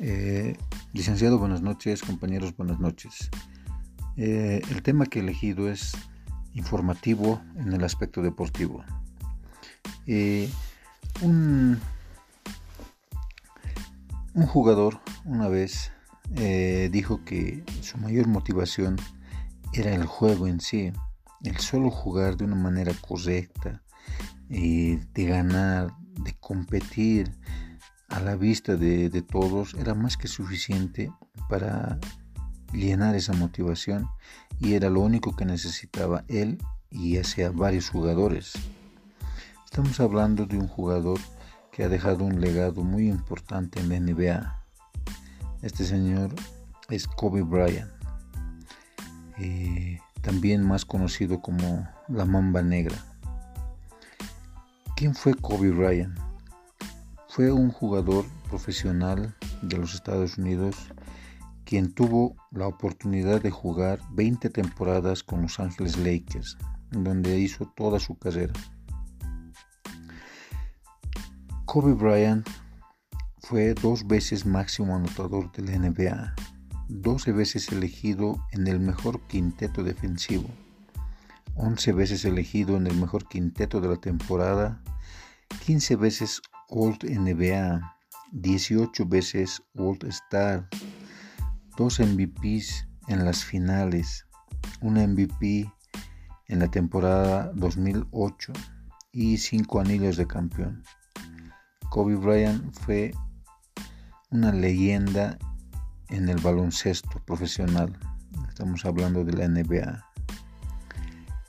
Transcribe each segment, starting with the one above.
Eh, licenciado, buenas noches, compañeros, buenas noches. Eh, el tema que he elegido es informativo en el aspecto deportivo. Eh, un, un, jugador una vez dijo que su mayor motivación era el juego en sí, el solo jugar de una manera correcta, de ganar, de competir, a la vista de, todos era más que suficiente para llenar esa motivación y era lo único que necesitaba él y hacia varios jugadores. Estamos hablando de un jugador que ha dejado un legado muy importante en la NBA. Este señor es Kobe Bryant, eh, también más conocido como la Mamba Negra. ¿Quién fue Kobe Bryant? Fue un jugador profesional de los Estados Unidos quien tuvo la oportunidad de jugar 20 temporadas con Los Ángeles Lakers, donde hizo toda su carrera. Kobe Bryant fue dos veces máximo anotador de la NBA, 12 veces elegido en el mejor quinteto defensivo, 11 veces elegido en el mejor quinteto de la temporada, 15 veces Old NBA, 18 veces All Star, 2 MVPs en las finales, un MVP en la temporada 2008 y 5 anillos de campeón. Kobe Bryant fue una leyenda en el baloncesto profesional. Estamos hablando de la NBA.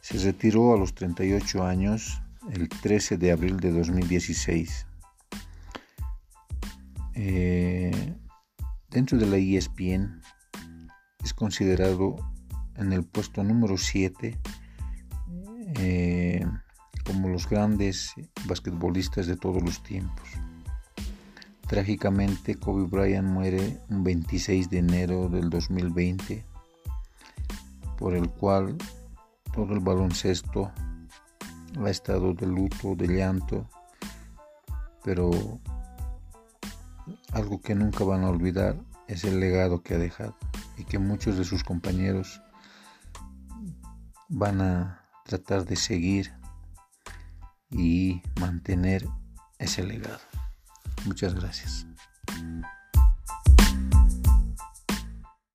Se retiró a los 38 años el 13 de abril de 2016. Eh, dentro de la ESPN es considerado en el puesto número 7 eh, como los grandes basquetbolistas de todos los tiempos. Trágicamente Kobe Bryant muere un 26 de enero del 2020, por el cual todo el baloncesto ha estado de luto, de llanto, pero algo que nunca van a olvidar es el legado que ha dejado y que muchos de sus compañeros van a tratar de seguir y mantener ese legado. Muchas gracias.